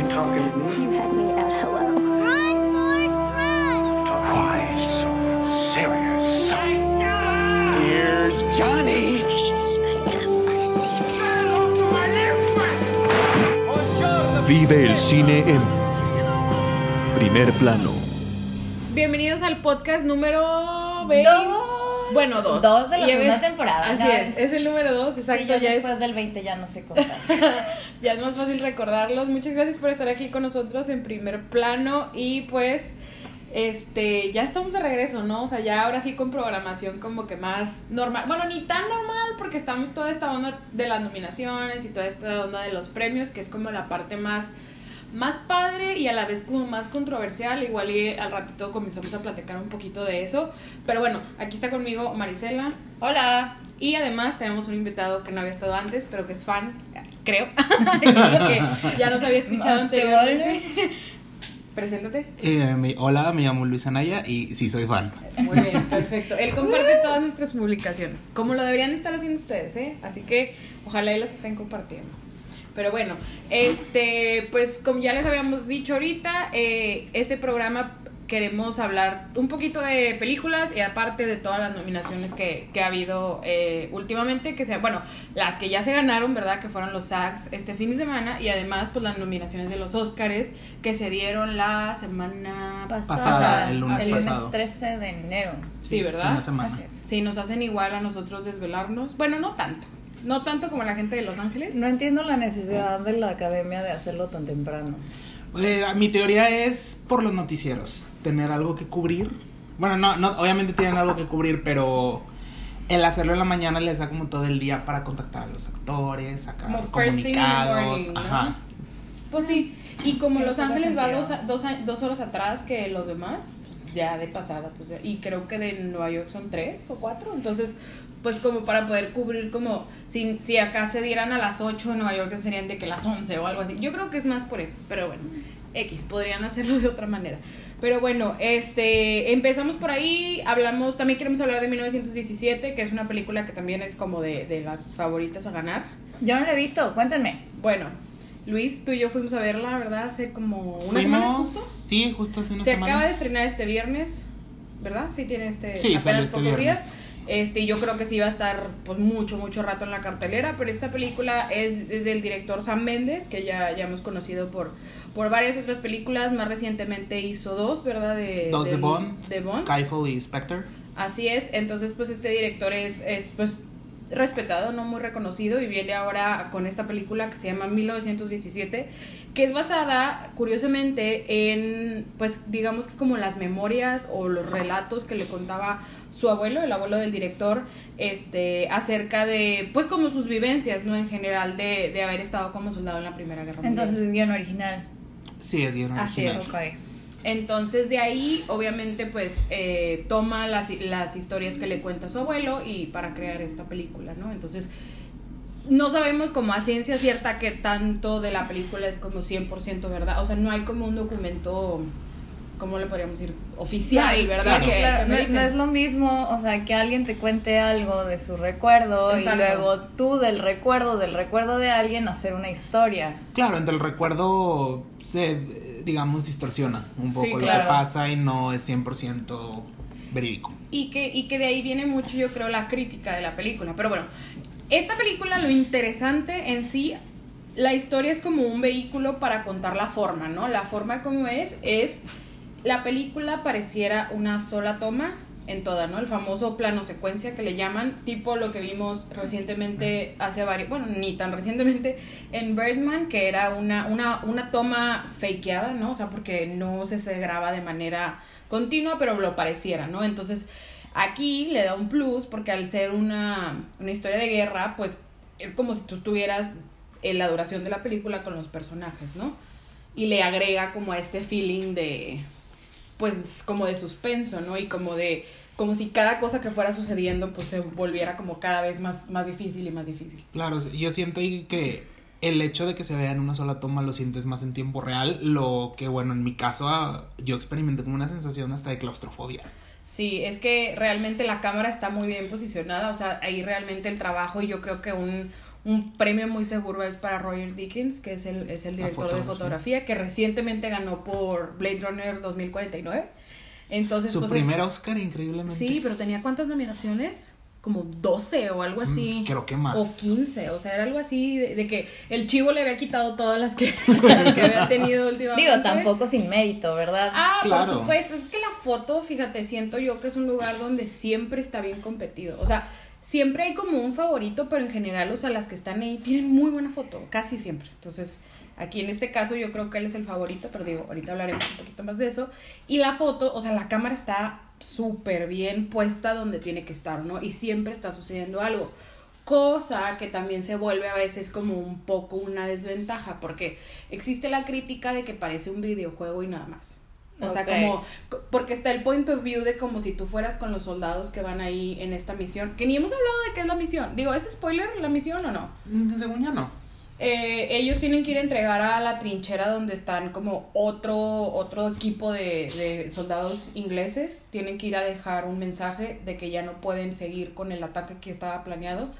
You talking to me? You had me at hello. Run, Forrest, run! Why so serious? Here's Johnny. Vive el cine en primer plano. Bienvenidos al podcast número 20. Bueno, dos. Dos de la Y segunda temporada, Así ¿no? es, es el número dos, exacto. Sí, yo ya, después es, del 20 ya no sé contar. ya es más fácil recordarlos. Muchas gracias por estar aquí con nosotros en primer plano. Y pues, este, ya estamos de regreso, ¿no? O sea, ya ahora sí con programación como que más normal. Bueno, ni tan normal porque estamos toda esta onda de las nominaciones y toda esta onda de los premios, que es como la parte más más padre y a la vez como más controversial. Igual y al ratito comenzamos a platicar un poquito de eso. Pero bueno, aquí está conmigo Marisela. Hola. Y además tenemos un invitado que no había estado antes, pero que es fan, creo. que ya nos había escuchado anteriormente. Preséntate. Eh, mi- hola, me llamo Luis Anaya y sí soy fan. Muy bien, perfecto. Él comparte todas nuestras publicaciones, como lo deberían de estar haciendo ustedes, ¿eh? Así que ojalá y las estén compartiendo. Pero bueno, este, pues como ya les habíamos dicho ahorita, eh, este programa queremos hablar un poquito de películas y aparte de todas las nominaciones que, que ha habido eh, últimamente, que sea, bueno, las que ya se ganaron, ¿verdad? Que fueron los SAGs este fin de semana y además pues las nominaciones de los Oscars que se dieron la semana Pasada, el lunes el pasado. lunes 13 de enero. Sí, ¿verdad? una semana. Es. Sí, nos hacen igual a nosotros desvelarnos. Bueno, no tanto. No tanto como la gente de Los Ángeles. No entiendo la necesidad de la academia de hacerlo tan temprano. Eh, mi teoría es por los noticieros, tener algo que cubrir. Bueno, no, no, obviamente tienen algo que cubrir, pero el hacerlo en la mañana les da como todo el día para contactar a los actores, sacar Como first thing in the comunicados. morning, ¿no? Ajá. Pues sí. Y como Los Ángeles va dos, a- dos, a- dos horas atrás que los demás, pues ya de pasada. pues Y creo que de Nueva York son tres o cuatro. Entonces, pues como para poder cubrir como si, si acá se dieran a las 8 en Nueva York serían de que las 11 o algo así. Yo creo que es más por eso, pero bueno, X, podrían hacerlo de otra manera. Pero bueno, este, empezamos por ahí, hablamos, también queremos hablar de 1917, que es una película que también es como de, de las favoritas a ganar. Yo no lo he visto, cuéntenme. Bueno, Luis, tú y yo fuimos a verla, ¿verdad? Hace como una semana Fuimos, justo. sí, justo hace una Se semana. acaba de estrenar este viernes, ¿verdad? Sí, tiene este Sí, apenas este pocos viernes. días. Este, yo creo que sí va a estar pues mucho, mucho rato en la cartelera, pero esta película es del director Sam Mendes, que ya, ya hemos conocido por, por varias otras películas, más recientemente hizo dos, ¿verdad? De, Dos de del- Bond, de Bond. Skyfall y Spectre. Así es, entonces pues este director es, es pues respetado, no muy reconocido y viene ahora con esta película que se llama 1917, que es basada curiosamente en pues digamos que como las memorias o los relatos que le contaba su abuelo, el abuelo del director, este acerca de pues como sus vivencias, ¿no? En general de, de haber estado como soldado en la Primera Guerra Mundial. Entonces es guion original. Sí, es Así original. es. Ok. Entonces de ahí, obviamente, pues eh, toma las, las historias que le cuenta su abuelo y para crear esta película, ¿no? Entonces, no sabemos como a ciencia cierta que tanto de la película es como 100% verdad. O sea, no hay como un documento, ¿cómo le podríamos decir? Oficial, ¿verdad? claro. Que, Claro, que no, no es lo mismo, o sea, que alguien te cuente algo de su recuerdo Exacto. y luego tú del recuerdo del recuerdo de alguien hacer una historia. Claro, entre el recuerdo se, digamos, distorsiona un poco Sí, lo claro. que pasa y no es 100% verídico. Y que, y que de ahí viene mucho, yo creo, la crítica de la película. Pero bueno, esta película, lo interesante en sí, la historia es como un vehículo para contar la forma, ¿no? La forma como es, es, la película pareciera una sola toma en toda, ¿no? El famoso plano secuencia que le llaman, tipo lo que vimos recientemente hace varios, bueno, ni tan recientemente en Birdman, que era una, una, una toma fakeada, ¿no? O sea, porque no se, se graba de manera continua, pero lo pareciera, ¿no? Entonces, aquí le da un plus porque al ser una, una historia de guerra, pues es como si tú estuvieras en la duración de la película con los personajes, ¿no? Y le agrega como a este feeling de, pues, como de suspenso, ¿no? Y como de, como si cada cosa que fuera sucediendo, pues se volviera como cada vez más, más difícil y más difícil. Claro, yo siento ahí que el hecho de que se vea en una sola toma lo sientes más en tiempo real, lo que bueno, en mi caso ah, yo experimenté como una sensación hasta de claustrofobia. Sí, es que realmente la cámara está muy bien posicionada, o sea, ahí realmente el trabajo y yo creo que un, un premio muy seguro es para Roger Dickens, que es el, es el director de fotografía, que recientemente ganó por Blade Runner 2049. Entonces, Su pues, primer Oscar, increíblemente. Sí, pero tenía cuántas nominaciones? Como 12 o algo así. Mm, creo que más. O 15, o sea, era algo así de, de que el chivo le había quitado todas las que, las que había tenido últimamente. Digo, tampoco sin mérito, ¿verdad? Ah, Claro. por supuesto. Es que la foto, fíjate, siento yo que es un lugar donde siempre está bien competido. O sea, siempre hay como un favorito, pero en general, o sea, las que están ahí tienen muy buena foto, casi siempre. Entonces, aquí en este caso yo creo que él es el favorito, pero digo, ahorita hablaremos un poquito más de eso. Y la foto, o sea, la cámara está súper bien puesta donde tiene que estar, ¿no? Y siempre está sucediendo algo. Cosa que también se vuelve a veces como un poco una desventaja, porque existe la crítica de que parece un videojuego y nada más. O sea, como, porque está el point of view de como si tú fueras con los soldados que van ahí en esta misión, que ni hemos hablado de qué es la misión. Digo, ¿es spoiler la misión o no? Mm, Según ya no. Eh, ellos tienen que ir a entregar a la trinchera donde están como otro, otro equipo de, de soldados ingleses. Tienen que ir a dejar un mensaje de que ya no pueden seguir con el ataque que estaba planeado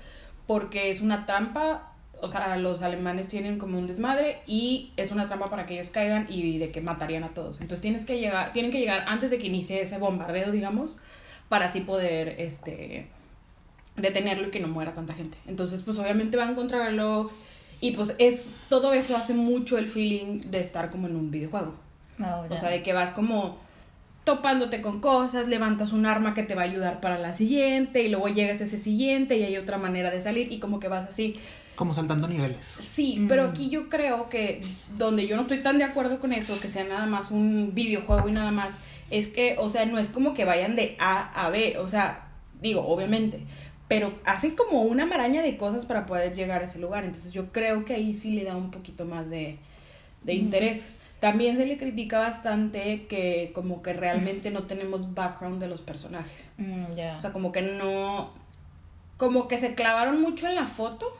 porque es una trampa. O sea, los alemanes tienen como un desmadre y es una trampa para que ellos caigan y de que matarían a todos. Entonces tienes que llegar, tienen que llegar antes de que inicie ese bombardeo, digamos, para así poder este detenerlo y que no muera tanta gente. Entonces, pues obviamente van contra el reloj y pues es todo eso hace mucho el feeling de estar como en un videojuego. Oh, O sea, de que vas como topándote con cosas, levantas un arma que te va a ayudar para la siguiente y luego llegas a ese siguiente y hay otra manera de salir y como que vas así. Como saltando niveles. Sí, pero aquí yo creo que donde yo no estoy tan de acuerdo con eso, que sea nada más un videojuego y nada más, es que, o sea, no es como que vayan de A a B, o sea, digo, obviamente, pero hacen como una maraña de cosas para poder llegar a ese lugar, entonces yo creo que ahí sí le da un poquito más de, de interés. También se le critica bastante que como que realmente no tenemos background de los personajes. Mm, ya. O sea, como que no. Como que se clavaron mucho en la foto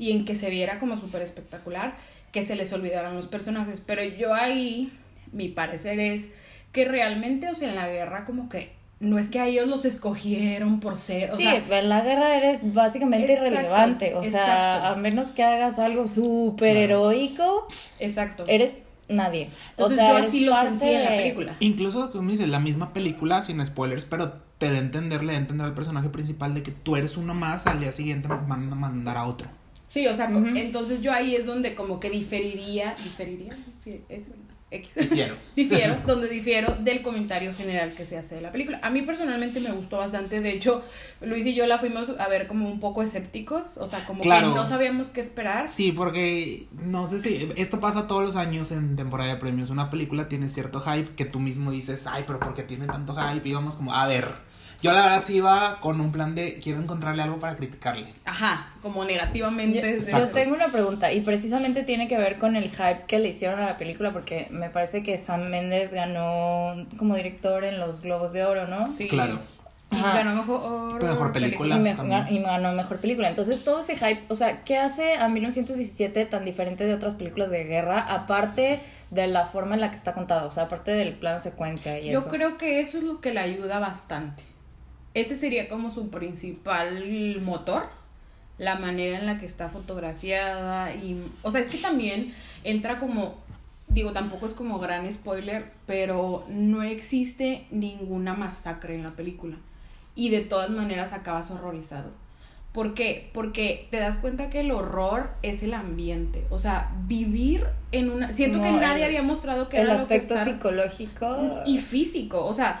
y en que se viera como súper espectacular, que se les olvidaron los personajes. Pero yo ahí, mi parecer es que realmente, o sea, en la guerra, como que no es que a ellos los escogieron por ser. O sí, sea, en la guerra eres básicamente Exacto, irrelevante. O sea, exacto. a menos que hagas algo súper heroico, exacto. eres nadie. Entonces o sea, yo así lo sentí en la película. Incluso, como dices, la misma película, sin spoilers, pero te da a entender, le da a entender al personaje principal de que tú eres uno más, al día siguiente van a mandar a otro. Sí, o sea, entonces yo ahí es donde como que diferiría, diferiría, es X. Difiero. difiero, donde difiero del comentario general que se hace de la película. A mí personalmente me gustó bastante, de hecho, Luis y yo la fuimos a ver como un poco escépticos, o sea, como Claro. que no sabíamos qué esperar. Sí, porque no sé si esto pasa todos los años en temporada de premios. Una película tiene cierto hype que tú mismo dices, ay, pero ¿por qué tiene tanto hype? Y vamos como, a ver. Yo la verdad sí iba con un plan de quiero encontrarle algo para criticarle. Ajá, como negativamente. Yo, yo tengo una pregunta y precisamente tiene que ver con el hype que le hicieron a la película porque me parece que Sam Mendes ganó como director en los Globos de Oro, ¿no? Sí. Claro. Y ganó mejor, Mejor película. y, me- también. y ganó mejor película. Entonces todo ese hype, o sea, ¿qué hace a 1917 tan diferente de otras películas de guerra aparte de la forma en la que está contado? O sea, aparte del plano secuencia y Yo eso. creo que eso es lo que le ayuda bastante. Ese sería como su principal motor, la manera en la que está fotografiada y, o sea, es que también entra como, digo, tampoco es como gran spoiler, pero no existe ninguna masacre en la película y de todas maneras acabas horrorizado. ¿Por qué? Porque te das cuenta que el horror es el ambiente. O sea, vivir en una... Siento que nadie el- había mostrado que el era lo que aspecto estar- psicológico y físico, o sea,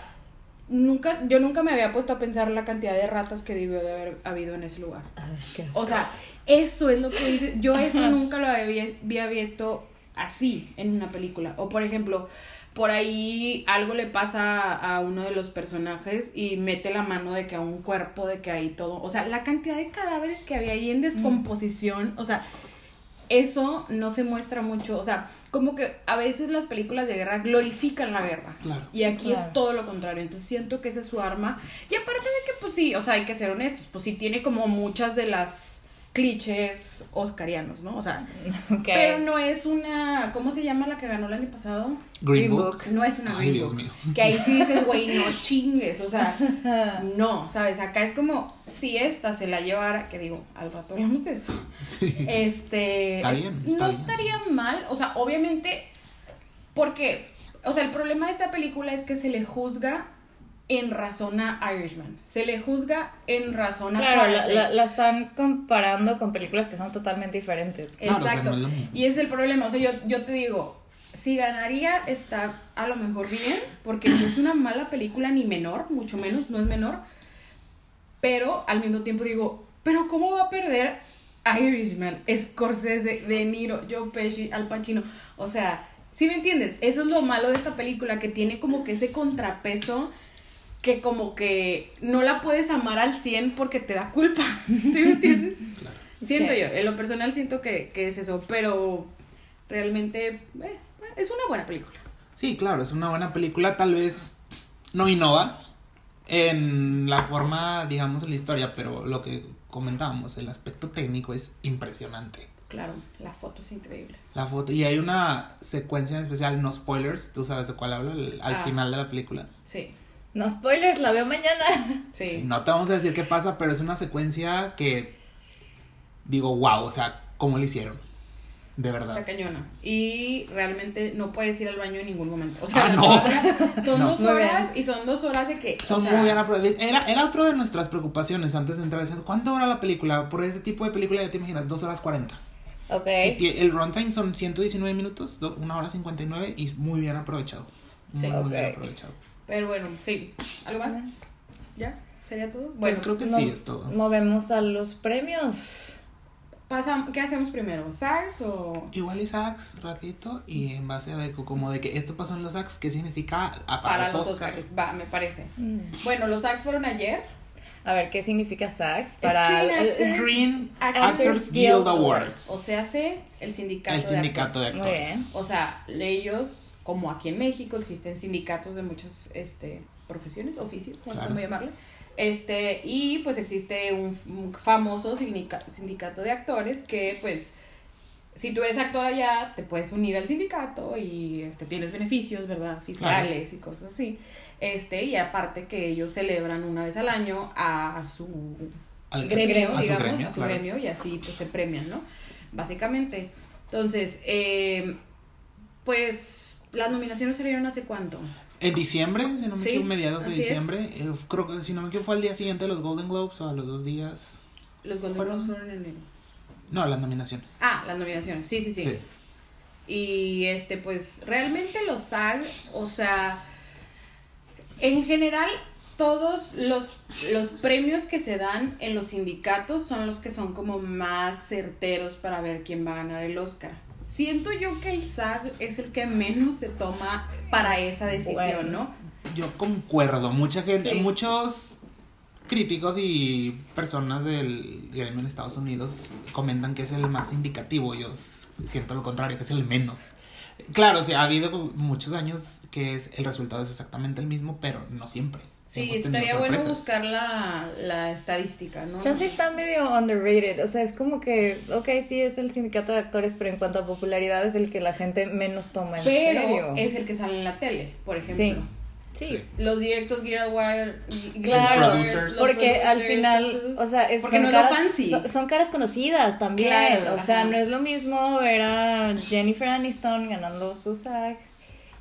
nunca, yo nunca me había puesto a pensar la cantidad de ratas que debió de haber habido en ese lugar. Ay, qué asco. O sea, eso es lo que dice, yo eso nunca lo había, había visto así en una película. O por ejemplo, por ahí algo le pasa a uno de los personajes y mete la mano de que a un cuerpo, de que hay todo, o sea, la cantidad de cadáveres que había ahí en descomposición, o sea, eso no se muestra mucho, o sea, como que a veces las películas de guerra glorifican la guerra. Claro. Y aquí Claro. es todo lo contrario, entonces siento que esa es su arma. Y aparte de que, pues sí, o sea, hay que ser honestos, pues sí tiene como muchas de las clichés oscarianos, ¿no? O sea, pero no es una, ¿cómo se llama la que ganó el año pasado? Green Green Book. Book. No es una Ay, Green Dios Book. mío. Que ahí sí dices, güey, no chingues, o sea, no, ¿sabes? Acá es como, si esta se la llevara, que digo, al rato hablamos de eso, Sí. este, Está es- bien, está no bien. estaría mal, o sea, obviamente, porque, o sea, el problema de esta película es que se le juzga en razón a Irishman, se le juzga en razón a Claro, la, la- la están comparando con películas que son totalmente diferentes. Claro, o sea, Exacto. y es el problema. O sea, yo, yo te digo, si ganaría está a lo mejor bien, porque no es una mala película ni menor, mucho menos, no es menor. Pero al mismo tiempo digo, pero ¿cómo va a perder Irishman, Scorsese, De Niro, Joe Pesci, Al Pacino? O sea, ¿sí me entiendes? Eso es lo malo de esta película, que tiene como que ese contrapeso que como que no la puedes amar al 100 porque te da culpa. ¿Sí me entiendes? Siento Sí. yo, en lo personal siento que, que es eso, pero realmente eh, es una buena película. Sí, claro, es una buena película, tal vez no innova en la forma, digamos, en la historia, pero lo que comentábamos, el aspecto técnico es impresionante. Claro, la foto es increíble. La foto, y hay una secuencia en especial, no spoilers, tú sabes de cuál hablo, al Ah. final de la película. Sí, No spoilers, la veo mañana. sí. Sí, no te vamos a decir qué pasa, pero es una secuencia que digo, wow, o sea, ¿cómo lo hicieron? De verdad. Está cañona. Y realmente no puedes ir al baño en ningún momento. O sea, Ah, no. son No. dos horas y son dos horas de que. o Son sea, muy bien aprovechadas. Era, era otro de nuestras preocupaciones antes de entrar. diciendo, ¿Cuánto dura la película? Por ese tipo de película ya te imaginas, 2 horas 40. Ok. Y el runtime son 119 minutos, 1 hora 59 y muy bien aprovechado. Muy, Sí. muy bien aprovechado. Pero bueno, sí. ¿Algo más? ¿Ya? ¿Sería todo? Bueno, creo que sí es todo. Movemos a los premios. pasa, ¿qué hacemos primero? ¿SAGs o.? Igual y Sax, rapidito, y en base a de, como de que esto pasó en los Sax, ¿qué significa a- para, Para los los Oscars? Oscars. Va, me parece. Mm. Bueno, los SAGs fueron ayer. A ver, ¿qué significa SAGs? Para Actors- Screen Actors Actors Guild Guild Awards. O sea, hace el sindicato. El de sindicato de actores. Muy actores. bien. O sea, ellos, como aquí en México, existen sindicatos de muchas este, profesiones, oficios, Claro. cómo llamarle. Este, y pues existe un, un famoso sindica- sindicato de actores que pues si tú eres actor allá, te puedes unir al sindicato y este, tienes beneficios, ¿verdad? Fiscales y cosas así. Este, y aparte que ellos celebran una vez al año a su Al- gremio, a su digamos, gremio, a su claro. gremio y así pues se premian, ¿no? Básicamente. Entonces, eh, pues las nominaciones salieron hace cuánto? En diciembre, si no me Sí, equivoco, mediados de diciembre. eh, creo que si no me equivoco fue al día siguiente de los Golden Globes o a los dos días. Los Golden Fueron- Globes fueron en enero. No, las nominaciones. Ah, las nominaciones, sí, sí, sí. Y este, pues realmente los SAG, o sea, en general todos los, los premios que se dan en los sindicatos son los que son como más certeros para ver quién va a ganar el Oscar. Siento yo que el SAG es el que menos se toma para esa decisión, Bueno. ¿no? Yo concuerdo. Mucha gente, Sí. muchos críticos y personas del gremio en Estados Unidos comentan que es el más indicativo. Yo siento lo contrario, que es el menos. Claro, o sea, ha habido muchos años que es, el resultado es exactamente el mismo, pero no siempre. Sí, estaría bueno buscar la, la estadística, ¿no? Chance está medio underrated, o sea, es como que, ok, sí es el sindicato de actores, pero en cuanto a popularidad es el que la gente menos toma en Pero serio. es el que sale en la tele, por ejemplo. Sí, sí. Sí. los directos Guild Award, Claro, producers. porque al final, o sea, es, porque son, no caras, fancy. son, son caras conocidas también. Claro, o sea, ajá. no es lo mismo ver a Jennifer Aniston ganando su SAG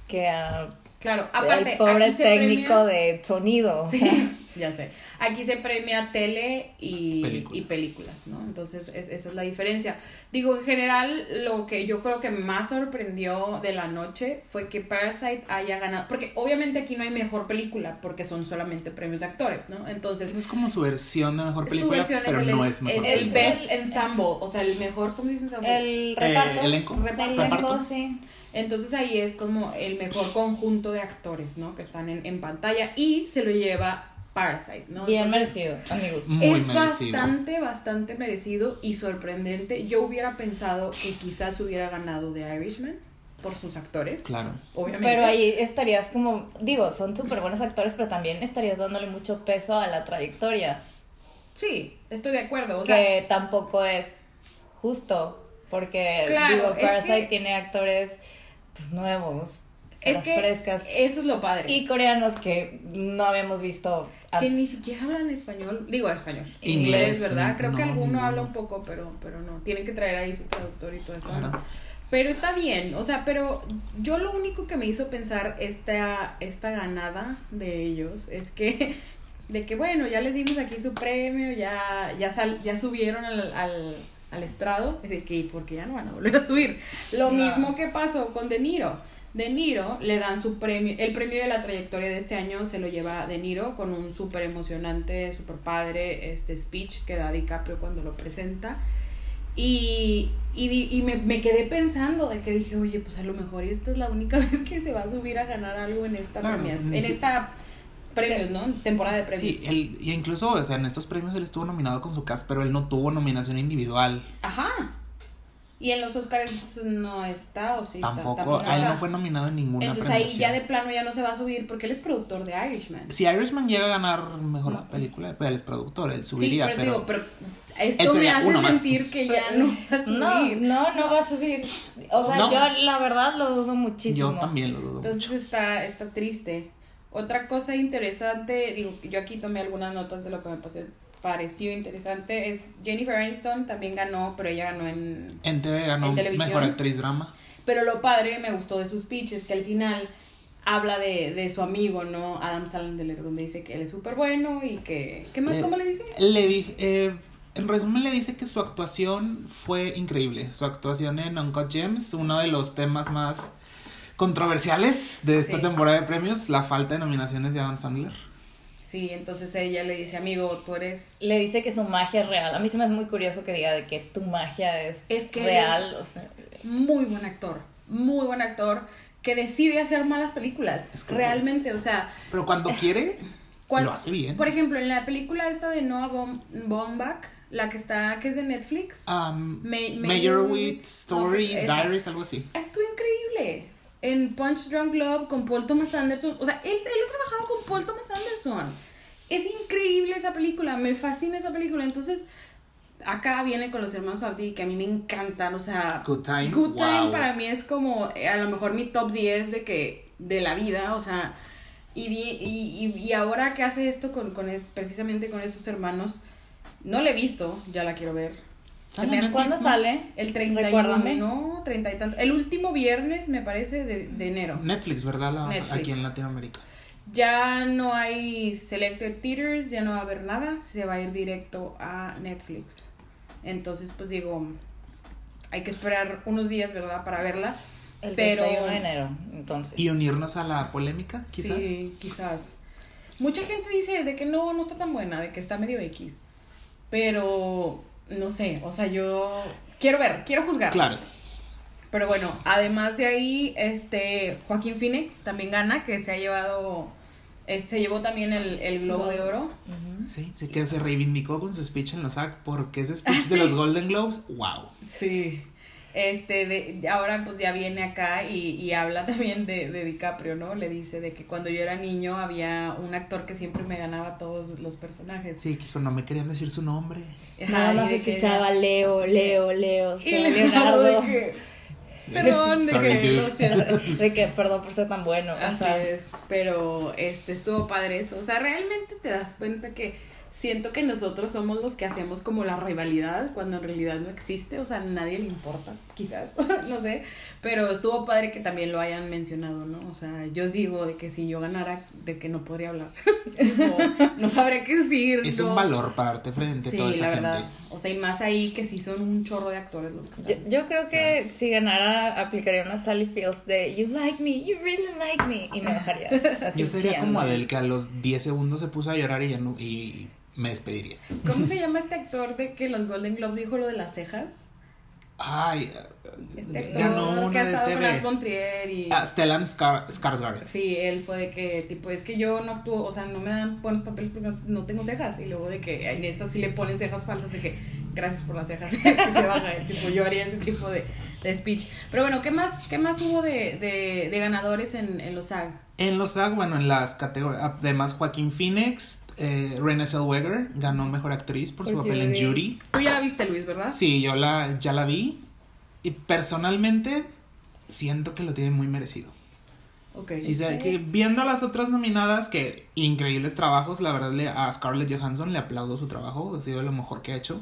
que a claro, aparte el pobre aquí técnico premia- de sonido. o sea. Ya sé. Aquí se premia tele y Película. y películas, ¿no? Entonces, es- esa es la diferencia. Digo, en general, lo que yo creo que más sorprendió de la noche fue que Parasite haya ganado. Porque obviamente aquí no hay mejor película, porque son solamente premios de actores, ¿no? Entonces, Es como su versión de mejor su película, versión pero es el, no es mejor es el best ensemble, o sea, el mejor, ¿cómo se dice ensemble? El Eh, reparto. elenco. El elenco, sí. Entonces ahí es como el mejor conjunto de actores, ¿no? Que están en, en pantalla y se lo lleva Parasite, ¿no? Bien Entonces, merecido, amigos. Muy es merecido. bastante, bastante merecido y sorprendente. Yo hubiera pensado que quizás hubiera ganado The Irishman por sus actores, Claro. obviamente. Pero ahí estarías como, digo, son súper buenos actores, pero también estarías dándole mucho peso a la trayectoria. Sí, estoy de acuerdo. O sea, que tampoco es justo. Porque, Claro, digo, es Parasite que- tiene actores pues nuevos, es que frescas. eso es lo padre. Y coreanos que no habíamos visto que ni siquiera hablan español. Digo español. Inglés, ¿verdad? Creo que no, alguno ninguno. habla un poco, pero, pero no. Tienen que traer ahí su traductor y todo esto. ¿no? Pero está bien, o sea, pero yo lo único que me hizo pensar esta, esta ganada de ellos es que, de que bueno, ya les dimos aquí su premio, ya, ya, sal- ya subieron al, al, al estrado, de que porque ya no van a volver a subir. Lo No. mismo que pasó con De Niro. De Niro le dan su premio, el premio de la trayectoria de este año se lo lleva De Niro con un súper emocionante, súper padre este speech que da DiCaprio cuando lo presenta. Y, y, y me, me quedé pensando de que dije, oye, pues a lo mejor esta es la única vez que se va a subir a ganar algo en esta Claro, premias- ni en esta premios, ¿no? Temporada de premios. Sí, él, y incluso, o sea, en estos premios él estuvo nominado con su cast, pero él no tuvo nominación individual. Ajá. Y en los Oscars no está, o sí está. Tampoco, a él no fue nominado en ninguna Entonces ahí ya de plano ya no se va a subir porque él es productor de Irishman. Si Irishman llega a ganar mejor la película, pues él es productor, él subiría, sí, pero, pero... digo, pero esto me hace uno más. sentir que ya no va a subir. No, no, no va a subir. O sea, No. yo la verdad lo dudo muchísimo. Yo también lo dudo Entonces mucho. está, está triste. Otra cosa interesante, digo, yo aquí tomé algunas notas de lo que me pasó, pareció interesante, es Jennifer Aniston también ganó, pero ella ganó en... En TV ganó en televisión. mejor actriz drama. Pero lo padre me gustó de sus speeches, que al final habla de, de su amigo, ¿no? Adam Sandler, donde dice que él es súper bueno y que... ¿Qué más? Eh, ¿Cómo le dice? Le di- eh, en resumen le dice que su actuación fue increíble. Su actuación en Uncut Gems, uno de los temas más controversiales de esta Sí. temporada de premios, la falta de nominaciones de Adam Sandler. Sí, entonces ella le dice, amigo, tú eres... Le dice que su magia es real. A mí se me hace muy curioso que diga de que tu magia es, Es que real. O sea, muy buen actor, muy buen actor, que decide hacer malas películas, Es que- realmente, o sea... Pero cuando quiere, cuan- lo hace bien. Por ejemplo, en la película esta de Noah Baum- Baumbach, la que está, que es de Netflix, Um, Ma- Meyerowitz Meyerowitz, Stories, no sé, esa. Diaries, algo así. actuó increíble. En Punch Drunk Love con Paul Thomas Anderson. O sea, él, él ha trabajado con Paul Thomas Anderson. Es increíble esa película. Me fascina esa película. Entonces, acá viene con los hermanos Abdi, que a mí me encantan. O sea, Good Time, Good Time wow. para mí es como eh, a lo mejor mi top 10 de que de la vida. O sea, y, y, y, y ahora que hace esto con, con es- precisamente con estos hermanos, no la he visto, ya la quiero ver. Sale hace- ¿Cuándo ¿no? sale? el 31, Recuérdame. no, 30 y tanto. El último viernes, me parece, de, de enero. Netflix, ¿verdad? La- Netflix. Aquí en Latinoamérica. Ya no hay Selected Theaters, ya no va a haber nada, se va a ir directo a Netflix. Entonces, pues digo, hay que esperar unos días, ¿verdad? Para verla. El Pero- 31 de enero, entonces. Y unirnos a la polémica, quizás. Sí, quizás. Mucha gente dice de que no, no está tan buena, de que está medio X. Pero, no sé, o sea, yo quiero ver, quiero juzgar. Claro. Pero bueno, además de ahí, este Joaquín Phoenix también gana, que se ha llevado, este llevó también el, el Globo de Oro. Sí, sí que se reivindicó con su speech en los SAG porque ese speech Ah, de sí. los Golden Globes, wow. Sí. Este, de, ahora pues ya viene acá y, y habla también de, de DiCaprio, ¿no? Le dice de que cuando yo era niño había un actor que siempre me ganaba todos los personajes. Sí, que no me querían decir su nombre. Ajá, Nada más de que- escuchaba Leo, Leo, Leo. O Y sea, Leonardo Leonardo. de que, perdón, de Sorry, que. De que, perdón por ser tan bueno. O Así sea, es, pero este estuvo padre eso. O sea, realmente te das cuenta que siento que nosotros somos los que hacemos como la rivalidad cuando en realidad no existe, o sea, a nadie le importa, quizás, no sé, pero estuvo padre que también lo hayan mencionado, ¿no? O sea, yo digo de que si yo ganara, de que no podría hablar, no sabré qué decir. Es no. un valor pararte frente a Sí, toda esa la gente. verdad. O sea, y más ahí que sí son un chorro de actores los que yo, están. yo creo que si ganara, aplicaría una Sally Fields de You like me, you really like me. Y me bajaría. Así Yo sería chillando. como Adele que a los 10 segundos se puso a llorar y ya no, y me despediría. ¿Cómo se llama este actor de que los Golden Globes dijo lo de las cejas? Ay, Este ganó actor que una ha de estado con TV. Trier y... Ah, Stellan Skar Skarsgård. Sí, él fue de que, tipo, es que yo no actúo, o sea, no me dan buenos papeles porque no, tengo cejas. Y luego de que en esta sí le ponen cejas falsas, de que gracias por las cejas, que se baja, eh, tipo, yo haría ese tipo de, de speech. Pero bueno, ¿qué más, qué más hubo de, de, de ganadores en, en los SAG? En los SAG, bueno, en las categorías, además Joaquín Phoenix, eh, Renée Zellweger ganó Mejor Actriz por su papel en Judy. Tú ya la viste, Luis, ¿verdad? Sí, yo la, ya la vi y personalmente siento que lo tiene muy merecido. Ok. Sí, o sea, que viendo a las otras nominadas, que increíbles trabajos, la verdad le, a Scarlett Johansson le aplaudo su trabajo, ha sido lo mejor que ha hecho.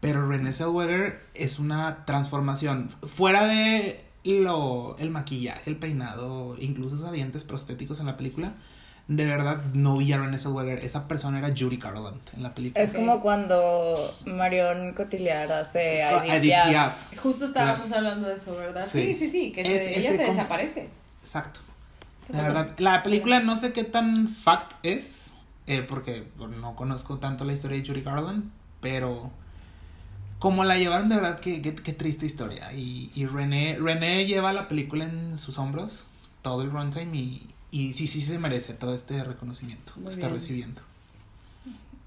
Pero Renée Zellweger es una transformación fuera de lo el maquillaje, el peinado, incluso sus dientes prostéticos en la película. De verdad no vi a Renée Zellweger, esa persona era Judy Garland en la película. Es como cuando Marion Cotillard hace Edith. Justo estábamos hablando de eso, ¿verdad? Sí, Sí. sí, sí, que se- ella se conf- desaparece. Exacto. De verdad, la película no sé qué tan fact es, eh, porque no conozco tanto la historia de Judy Garland, pero como la llevaron, de verdad, qué, qué, qué triste historia. Y, y René, René lleva la película en sus hombros, todo el runtime, y, y sí, sí se merece todo este reconocimiento Muy que está bien. recibiendo.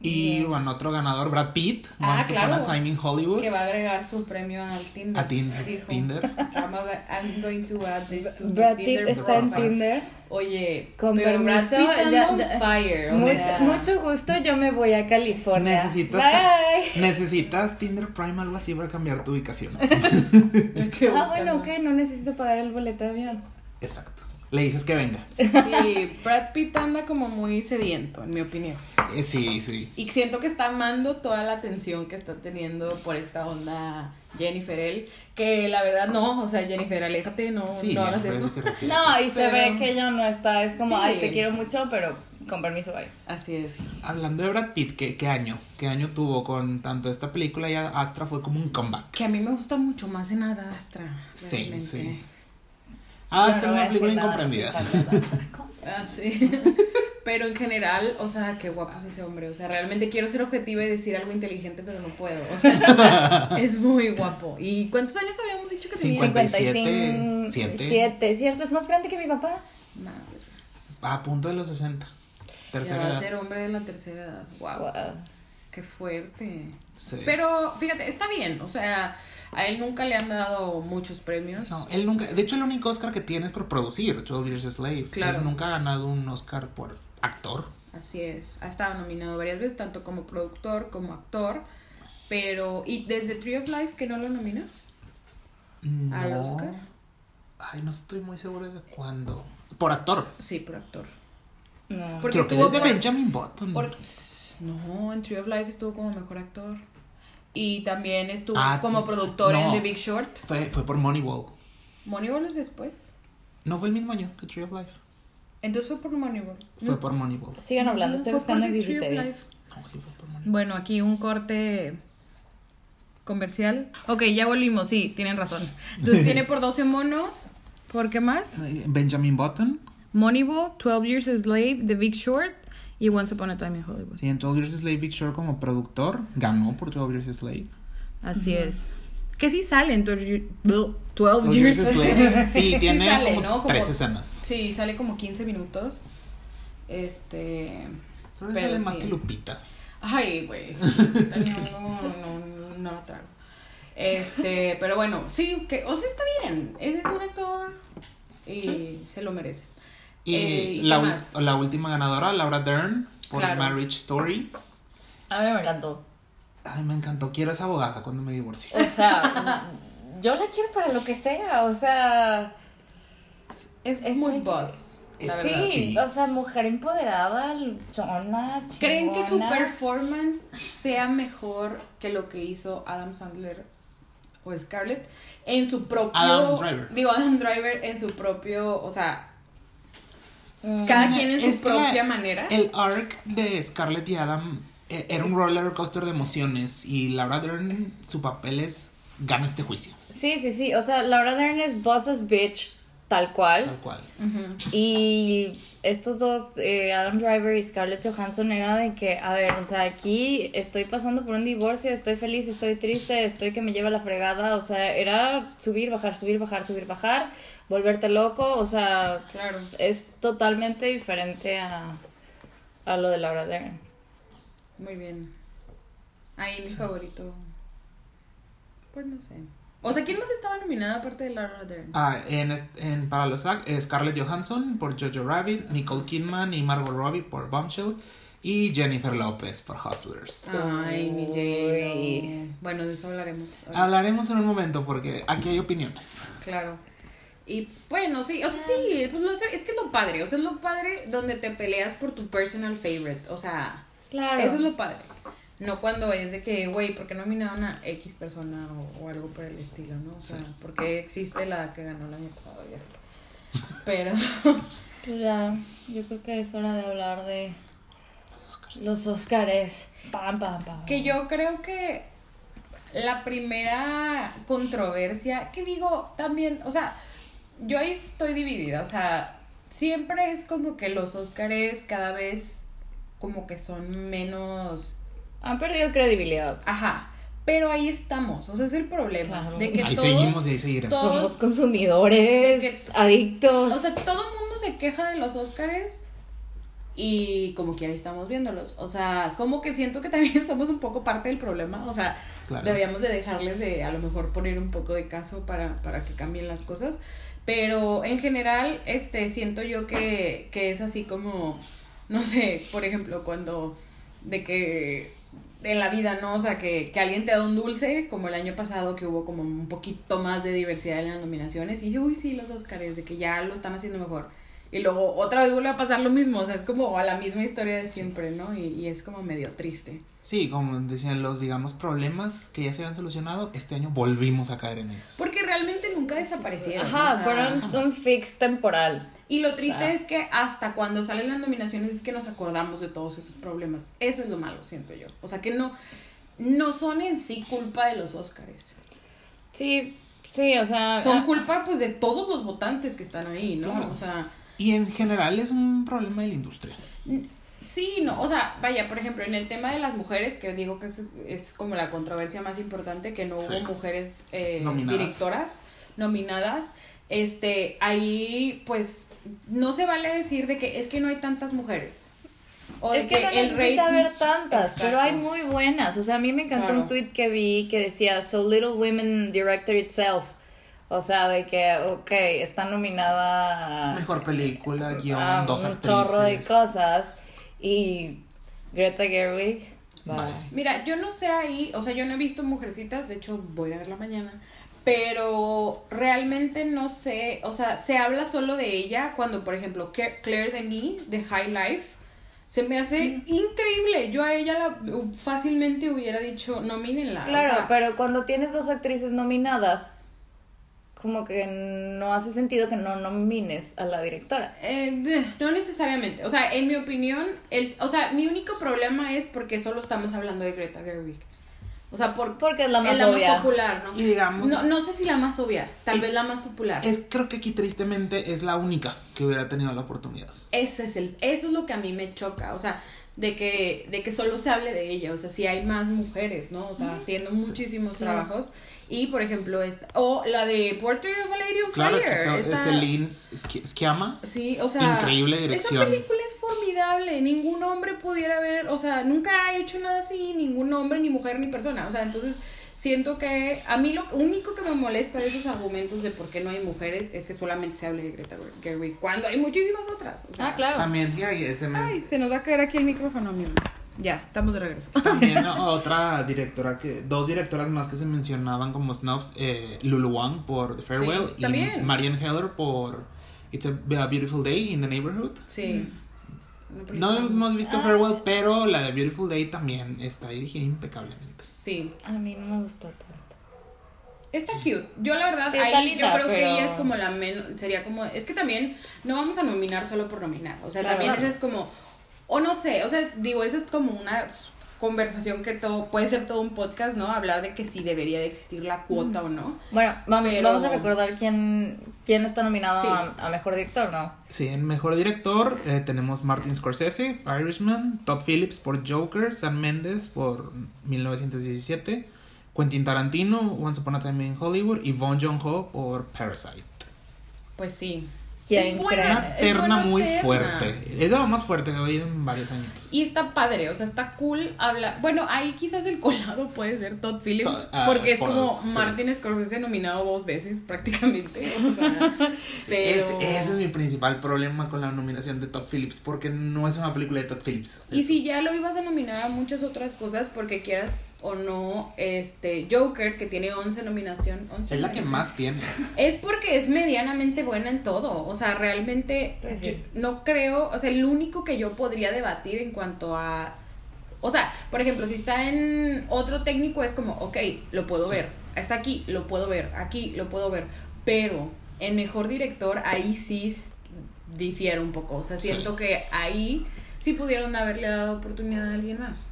Y bueno, otro ganador, Brad Pitt, Ah, Once Upon claro. a Time in Hollywood. Que va a agregar su premio al Tinder. A Tin- dijo. Tinder. I'm, a- I'm going to add this to the Brad Pitt Tinder está en. Tinder. Oye, Con pero Brad permiso, ya- on ya- fire. Mucho, sea, mucho gusto, yo me voy a California. Necesitas, Bye. necesitas Tinder Prime, algo así, para cambiar tu ubicación. Ah, bueno, que no necesito pagar el boleto de avión. Exacto. Le dices que venga. Sí, Brad Pitt anda como muy sediento, en mi opinión. Eh, sí, sí. Y siento que está amando toda la atención que está teniendo por esta onda Jennifer él, que la verdad no, o sea, Jennifer, aléjate, no, Sí, no hagas eso. requiere. No, y se Pero- ve que ella no está, es como, Sí. ay, te quiero mucho, pero con permiso, bye. Así es. Hablando de Brad Pitt, ¿qué, ¿qué año? ¿Qué año tuvo con tanto esta película y Astra fue como un comeback? Que a mí me gusta mucho más en Astra. Sí, realmente. sí. Yo Astra no voy a es una película incomprendida. no. Ah, sí. Pero en general, o sea, qué guapo es ese hombre. O sea, realmente quiero ser objetiva y decir algo inteligente, pero no puedo. O sea, es muy guapo. ¿Y cuántos años habíamos dicho que tenía? 57, 55, siete. siete, ¿cierto? Es más grande que mi papá. Madres. A punto de los 60. Ya Tercera va a edad. ser hombre de la tercera edad. Wow. Wow. Qué fuerte. Sí. Pero fíjate, está bien. O sea, a él nunca le han dado muchos premios. No, él nunca. De hecho, el único Oscar que tiene es por producir 12 Years a Slave. Claro. Él nunca ha ganado un Oscar por actor. Así es. Ha estado nominado varias veces, tanto como productor como actor. Pero, ¿y desde Tree of Life que no lo nomina? ¿Al No. Oscar? Ay, no estoy muy seguro de cuándo. Por actor. Sí, por actor. No. Porque Creo que estuvo desde por- Benjamin Button. por- no, en Tree of Life estuvo como mejor actor. Y también estuvo Ah, como productor en. The Big Short. Fue, fue por Moneyball. Moneyball es después. No fue el mismo año que Tree of Life. Entonces fue por Moneyball. Fue por Moneyball. Sigan hablando, estoy Fue buscando por en The Tree of Wikipedia. Life. No, sí fue por Moneyball. Bueno, aquí un corte comercial. Ok, ya volvimos, sí, tienen razón. Entonces tiene por 12 monos. ¿Por qué más? Benjamin Button. Moneyball, 12 Years a Slave, The Big Short y Once Upon a Time in Hollywood. Sí, en 12 Years a Slave Big Short como productor. Ganó por 12 Years a Slave. Así es. Que sí sale en 12, Year- 12 12 Years a Slave. Sí, tiene sale, como, ¿no? Como- tres escenas. Sí, sale como 15 minutos. Este. Pero, Pero sale más sí. que Lupita. Ay, güey. No, no, no, no lo trago. Este, pero bueno, sí, que, o sea, está bien. Él es buen actor y se lo merece. Y, Eh, ¿y la, más? la última ganadora, Laura Dern, por Claro. Marriage Story. A mí me encantó. Ay, me encantó. Quiero esa abogada cuando me divorcie. O sea, yo la quiero para lo que sea, o sea... Es Estoy- muy boss. Es-. Sí, Sí. o sea, mujer empoderada, luchona, ¿Creen que su performance sea mejor que lo que hizo Adam Sandler o Scarlett en su propio Adam Driver. digo Adam Driver en su propio, o sea, Mm, cada quien en su propia manera? El arc de Scarlett y Adam eh, era un roller coaster de emociones. Y Laura Dern, su papel es gana este juicio. Sí, sí, sí, o sea, Laura Dern es boss's bitch, tal cual. Tal cual. Ujú. Y estos dos, eh, Adam Driver y Scarlett Johansson, era de que, a ver, o sea, aquí estoy pasando por un divorcio, estoy feliz, estoy triste, estoy que me lleva la fregada, o sea, era subir, bajar, subir, bajar, subir, bajar, volverte loco, o sea, Claro. es totalmente diferente a, a lo de Laura Dern. Muy bien. Ahí mi favorito. Pues no sé. O sea, ¿quién más estaba nominada aparte de Laura Dern? Ah, en, en, para los act- eh, Scarlett Johansson por Jojo Rabbit, Nicole Kidman y Margot Robbie por Bombshell y Jennifer Lopez por Hustlers. Ay, mi. J-Lo. Bueno, de eso hablaremos. Hablaremos en un momento porque aquí hay opiniones. Claro. Y bueno, sí, o sea, sí, pues lo sé, es que es lo padre, o sea, es lo padre donde te peleas por tu personal favorite, o sea, Claro. eso es lo padre. No cuando es de que, güey, ¿por qué nominaron a X persona o, o algo por el estilo, no? O sea, Sí. ¿por qué existe la que ganó el año pasado y así? Pero, Pues ya, yo creo que es hora de hablar de Los Oscars. los Óscares. Pam, pam, pam. que yo creo que la primera controversia, que digo también, o sea, yo ahí estoy dividida, o sea, siempre es como que los Óscares cada vez como que son menos, Han perdido credibilidad. ajá, pero ahí estamos, o sea, es el problema, Claro. de que Ahí todos, seguimos y ahí seguiremos. todos- Somos consumidores, de que- adictos. o sea, todo el mundo se queja de los Óscares y como que ahí estamos viéndolos, o sea, es como que siento que también somos un poco parte del problema, o sea, Claro. deberíamos de dejarles de a lo mejor poner un poco de caso para, para que cambien las cosas. Pero en general, este, siento yo que, que es así como, no sé, por ejemplo, cuando de que en la vida, ¿no? O sea, que, que alguien te da un dulce, como el año pasado que hubo como un poquito más de diversidad en las nominaciones, y dice, uy, sí, los Oscars, de que ya lo están haciendo mejor. Y luego otra vez vuelve a pasar lo mismo, o sea, es como a la misma historia de siempre, ¿no? Y, y es como medio triste. Sí, como decían los, digamos, problemas que ya se habían solucionado, este año volvimos a caer en ellos. Porque realmente nunca desaparecieron. Ajá, o sea, fueron un fix temporal. Y lo triste Ah. es que hasta cuando salen las nominaciones es que nos acordamos de todos esos problemas. Eso es lo malo, siento yo. O sea que no, no son en sí culpa de los Óscares. Sí, sí, o sea. Son ah, culpa pues de todos los votantes que están ahí, ¿no? Claro. O sea, Y en general es un problema de la industria. Sí, no, o sea, vaya, por ejemplo, en el tema de las mujeres, que digo que esa es, es como la controversia más importante, que no Sí. hubo mujeres eh, Nominadas. directoras nominadas, este, ahí pues no se vale decir de que es que no hay tantas mujeres. O Es que no necesita haber tantas, Exacto. pero hay muy buenas. O sea, a mí me encantó Claro. un tweet que vi que decía So Little Women Director Itself. O sea, de que, ok, está nominada Mejor película, guion, a dos un actrices. chorro de cosas. Y Greta Gerwig, bye. Bye. Mira, yo no sé ahí, o sea, yo no he visto Mujercitas, de hecho voy a verla mañana, pero realmente no sé, o sea, se habla solo de ella cuando, por ejemplo, Claire Denis de High Life se me hace increíble. Yo a ella la, fácilmente hubiera dicho, nomínenla. o Claro, sea, pero cuando tienes dos actrices nominadas, como que no hace sentido que no nomines a la directora. Eh, de- no necesariamente. O sea, en mi opinión, el, o sea, mi único problema es porque solo estamos hablando de Greta Gerwig. O sea, por, Porque es la más obvia. popular, ¿no? Y digamos- No, no sé si la más obvia, tal vez la más popular. Es, creo que aquí tristemente es la única que hubiera tenido la oportunidad. Ese es el, eso es lo que a mí me choca, o sea, de que, de que solo se hable de ella, o sea, si hay más mujeres, ¿no? O sea, haciendo muchísimos trabajos. Y, por ejemplo, esta, o la de Portrait of a Lady on Claro, Fire. que to- esta- Celine Sciamma. Sí, o sea. Increíble dirección. Esa película es formidable. Ningún hombre pudiera ver, o sea, nunca ha hecho nada así, ningún hombre, ni mujer, ni persona. O sea, entonces siento que a mí lo único que me molesta de esos argumentos de por qué no hay mujeres es que solamente se hable de Greta Gerwig, cuando hay muchísimas otras. O sea, Ah, claro. También y ahí ese me- Ay, se nos va a caer aquí el micrófono, amigos. Ya, estamos de regreso. También otra directora que. Dos directoras más que se mencionaban como snobs: eh, Lulu Wang por The Farewell Sí, y. Marianne Heller por It's a, a Beautiful Day in the Neighborhood. Sí. No hemos visto Farewell, pero la de Beautiful Day también está dirigida impecablemente. Sí. A mí no me gustó tanto. Está cute. Yo la verdad, Sí, ahí linda, yo creo que ella es como la menos, sería como, es que también no vamos a nominar solo por nominar. O sea, Claro. también Claro. esa es como, o no sé, o sea, digo, esa es como una conversación que todo, puede ser todo un podcast, ¿no? Hablar de que si debería de existir la cuota o no. Bueno, vamos, Pero- vamos a recordar quién, quién está nominado Sí. a, a mejor director, ¿no? Sí, en mejor director eh, tenemos Martin Scorsese, Irishman, Todd Phillips por Joker, Sam Mendes por 1917, Quentin Tarantino, Once Upon a Time in Hollywood y Bong Joon-ho por Parasite. Pues sí. ¿Quién Es buena. Una terna muy terna. fuerte. Es de lo más fuerte que he oído en varios años. Y está padre, o sea, está cool. Habla. Bueno, ahí quizás el colado puede ser Todd Phillips. Todd- ah, porque es por como dos, sí. Martin Scorsese nominado dos veces, prácticamente. O sea, pero... Es- ese es mi principal problema con la nominación de Todd Phillips, porque no es una película de Todd Phillips. Y si ya lo ibas a nominar a muchas otras cosas, porque quieras o no, este Joker, que tiene 11 nominación, 11 es la que más tiene. Es porque es medianamente buena en todo. O sea, realmente Pues sí. no creo. O sea, el único que yo podría debatir en cuanto a. O sea, por ejemplo, si está en otro técnico es como, ok, lo puedo Sí. ver. Está aquí, lo puedo ver. Aquí, lo puedo ver. Pero en mejor director, ahí sí difiere un poco. O sea, Sí. siento que ahí sí pudieron haberle dado oportunidad a alguien más.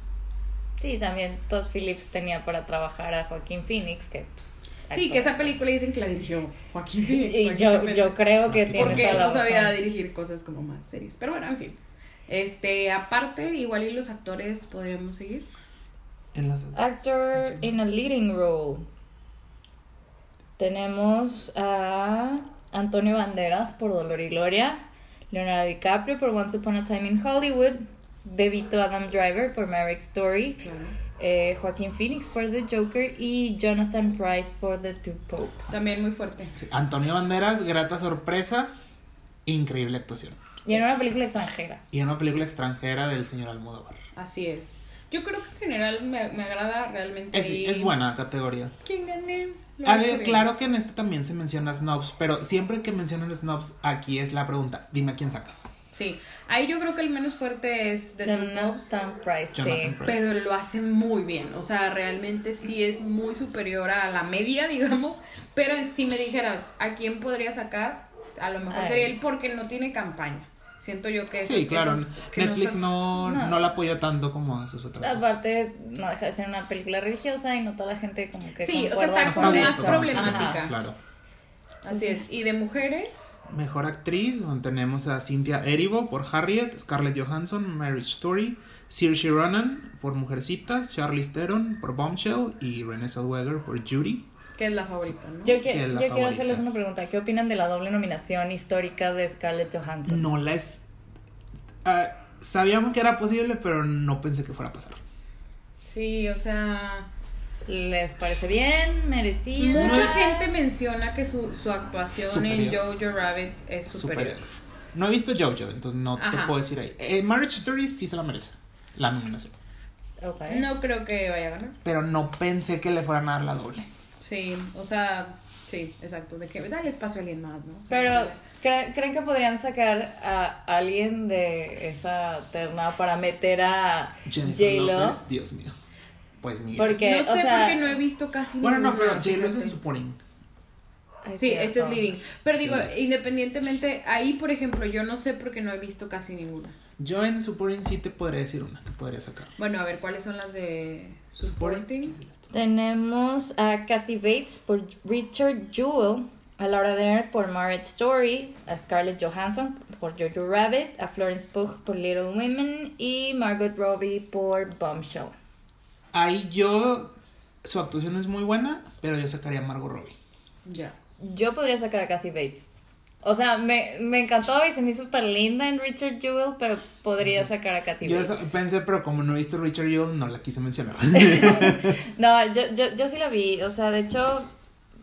Sí, también Todd Phillips tenía para trabajar a Joaquín Phoenix, que pues... Sí, que esa película dicen que la dirigió Joaquín Phoenix. Y yo, yo creo que tiene porque toda la no sabía razón. dirigir cosas como más serias. Pero bueno, en fin. Este, aparte, igual y los actores podríamos seguir. En las- Actor in a leading role. Tenemos a Antonio Banderas por Dolor y Gloria, Leonardo DiCaprio por Once Upon a Time in Hollywood, Bebito Adam Driver por Marriage Story, Claro. eh, Joaquín Phoenix por The Joker y Jonathan Price por The Two Popes. También muy fuerte. Sí, Antonio Banderas, grata sorpresa, increíble actuación. Y en una película extranjera. Y en una película extranjera del señor Almodóvar. Así es. Yo creo que en general me, me agrada realmente. Es, ahí es buena categoría. ¿Quién gané? Ver, bien. claro que en este también se menciona snobs, pero siempre que mencionan snobs, aquí es la pregunta, dime a quién sacas. Sí. Ahí yo creo que el menos fuerte es The Jonathan Price, Jonathan sí. Price. Pero lo hace muy bien. O sea, realmente sí es muy superior a la media, digamos. Pero si me dijeras a quién podría sacar, a lo mejor Ay. sería él porque no tiene campaña. Siento yo que Sí, claro, esas que Netflix no, No. no. la apoya tanto como a sus otras. Aparte, no deja de ser una película religiosa y no toda la gente como que Sí, o sea, está con como más problemática. Claro. Así es. Y de mujeres, Mejor actriz, donde tenemos a Cynthia Erivo por Harriet, Scarlett Johansson, Marriage Story, Saoirse Ronan por Mujercitas, Charlize Theron por Bombshell y Renée Zellweger por Judy. que es la favorita, ¿no? Yo, que- Que es la yo quiero hacerles una pregunta. ¿Qué opinan de la doble nominación histórica de Scarlett Johansson? No la es... ah, sabíamos que era posible, pero no pensé que fuera a pasar. Sí, o sea, ¿Les parece bien? ¿Merecida? mucha gente menciona que su, su actuación en. Jojo Rabbit es superior. Superior. No he visto Jojo, entonces no te puedo decir ahí. Eh, Marriage Story sí se la merece, la nominación. Ok. No creo que vaya a ganar. Pero no pensé que le fueran a dar la doble. Sí, o sea, sí, exacto. De que dale espacio a alguien más, ¿no? O sea, Pero, ya. ¿cre- ¿creen que podrían sacar a alguien de esa terna para meter a Jennifer J-Lo? Lopez, Dios mío. Pues ni Porque, no o sé sea, porque no he visto casi Bueno, no, pero ninguna, J-Lo es el supporting. Sí, cierto. este es leading. Pero digo, Sí. independientemente, ahí por ejemplo, yo no sé porque no he visto casi ninguna. Yo en supporting sí te podría decir una que podría sacar. Bueno, a ver, ¿cuáles son las de supporting? Tenemos a Kathy Bates por Richard Jewell, a Laura Dern por Marriage Story, a Scarlett Johansson por Jojo Rabbit, a Florence Pugh por Little Women y Margot Robbie por Bombshell. Ahí yo, su actuación es muy buena, pero yo sacaría a Margot Robbie. Ya. Yo podría sacar a Kathy Bates. O sea, me, me encantó y se me hizo súper linda en Richard Jewell, pero podría sacar a Kathy Yo Bates. eso pensé, pero como no he visto Richard Jewell, no la quise mencionar. No, yo, yo, yo sí la vi. O sea, de hecho,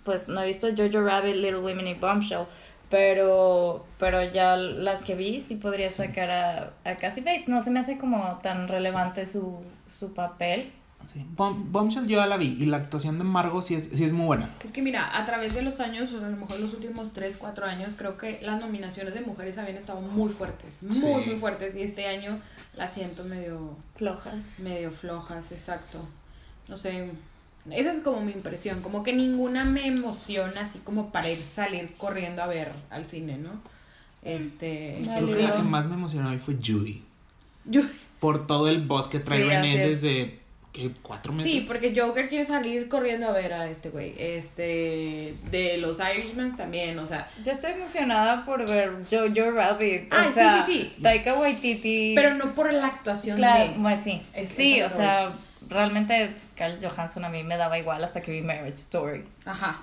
pues no he visto Jojo Rabbit, Little Women y Bombshell. Pero, pero ya las que vi sí podría sacar a, a Kathy Bates. No se me hace como tan relevante su, su papel. Sí, Bomb- Bombshell yo ya la vi y la actuación de Margot sí es, sí es muy buena. Es que mira, a través de los años, o a lo mejor los últimos 3, 4 años, creo que las nominaciones de mujeres habían estado muy fuertes, muy, Sí. muy fuertes. Y este año las siento medio, Flojas. medio flojas, exacto. No sé, esa es como mi impresión, como que ninguna me emociona así como para ir salir corriendo a ver al cine, ¿no? Este, Vale. Creo que la que más me emocionó hoy fue Judy. yo, Por todo el boss que trae Sí, René desde ¿qué? cuatro meses. Sí, porque Joker quiere salir corriendo a ver a este güey. Este, de los Irishman también, o sea, Yo estoy emocionada por ver Jojo Rabbit. O Ah, sí, sea, sí, sí. Taika Waititi. pero no por la actuación Claro, de... pues sí. Es- sí, o sea, realmente Scarlett Johansson a mí me daba igual hasta que vi Marriage Story. Ajá.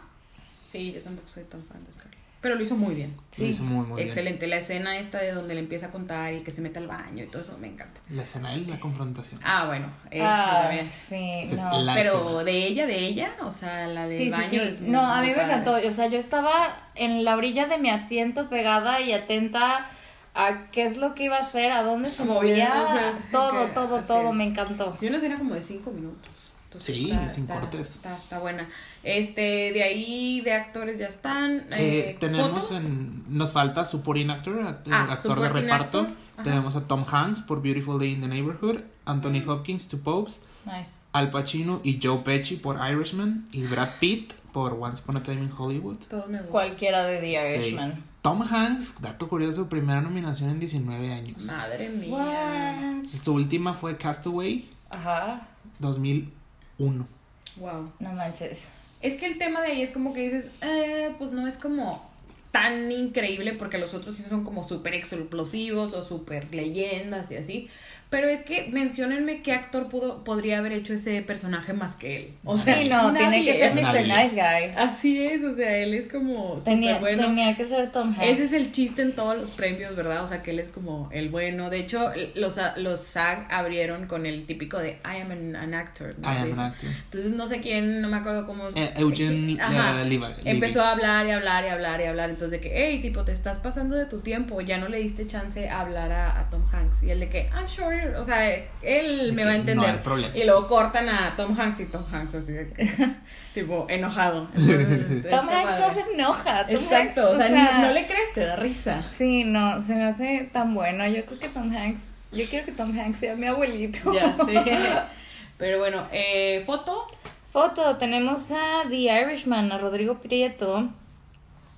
Sí, yo tampoco soy tan fan de Scarlett. Pero lo hizo muy bien. Lo hizo muy, muy bien. Excelente. La escena esta de donde le empieza a contar y que se mete al baño y todo eso me encanta. La escena de la confrontación. Ah, bueno, eso Ah, también. sí, es no. la Pero escena. de ella, de ella, o sea, la del Sí, sí, baño sí. es muy- No, a mí me encantó. O sea, yo estaba en la orilla de mi asiento pegada y atenta a qué es lo que iba a hacer, a dónde se movía. Moviéndose, Todo, todo, todo. es. Me encantó. Sí, una escena como de cinco minutos. Entonces Sí, está- sin está- cortes. Está, está buena. Este, de ahí, de actores ya están. Eh, Eh, tenemos ¿foto? en. Nos falta supporting actor, act- Ah, actor de reparto. actor. Tenemos a Tom Hanks por Beautiful Day in the Neighborhood, Anthony Mm. Hopkins, Two Popes, Nice. Al Pacino y Joe Pesci por Irishman y Brad Pitt por Once Upon a Time in Hollywood. Cualquiera de The Sí. Irishman. Tom Hanks, dato curioso, primera nominación en 19 años. Madre mía. What? Su última fue Castaway Ajá. 2001. Wow. No manches. Es que el tema de ahí es como que dices, eh, pues no es como tan increíble porque los otros sí son como súper explosivos o súper leyendas y así. Pero es que menciónenme qué actor pudo, podría haber hecho ese personaje más que él. O sea, Sí, no, tiene que ser Mr. Nadie. Nice Guy. Así es, o sea, él es como Tenía, bueno. tenía que ser Tom Hanks. Ese es el chiste en todos los premios, ¿verdad? O sea, que él es como el bueno. De hecho, los, los SAG abrieron con el típico de I am an, an actor. ¿no? I am an actor. Entonces, no sé quién, no me acuerdo cómo. Eh, Eugene, Ajá. eh, Levi- Empezó a hablar y hablar y hablar y hablar. Entonces, de que, hey, tipo, te estás pasando de tu tiempo. Ya no le diste chance a hablar a, a Tom Hanks. Y él de que, I'm sure. O sea, él me va a no entender. hay problema. Y luego cortan a Tom Hanks y Tom Hanks así de que, tipo, enojado. Entonces, Tom Hanks padre. no se enoja. Tom Exacto, Hanks, o sea, no le crees, te da risa. Sí, no, se me hace tan bueno. Yo creo que Tom Hanks. Yo quiero que Tom Hanks sea mi abuelito. Ya sé. Pero bueno, eh, foto. Foto, tenemos a The Irishman, a Rodrigo Prieto,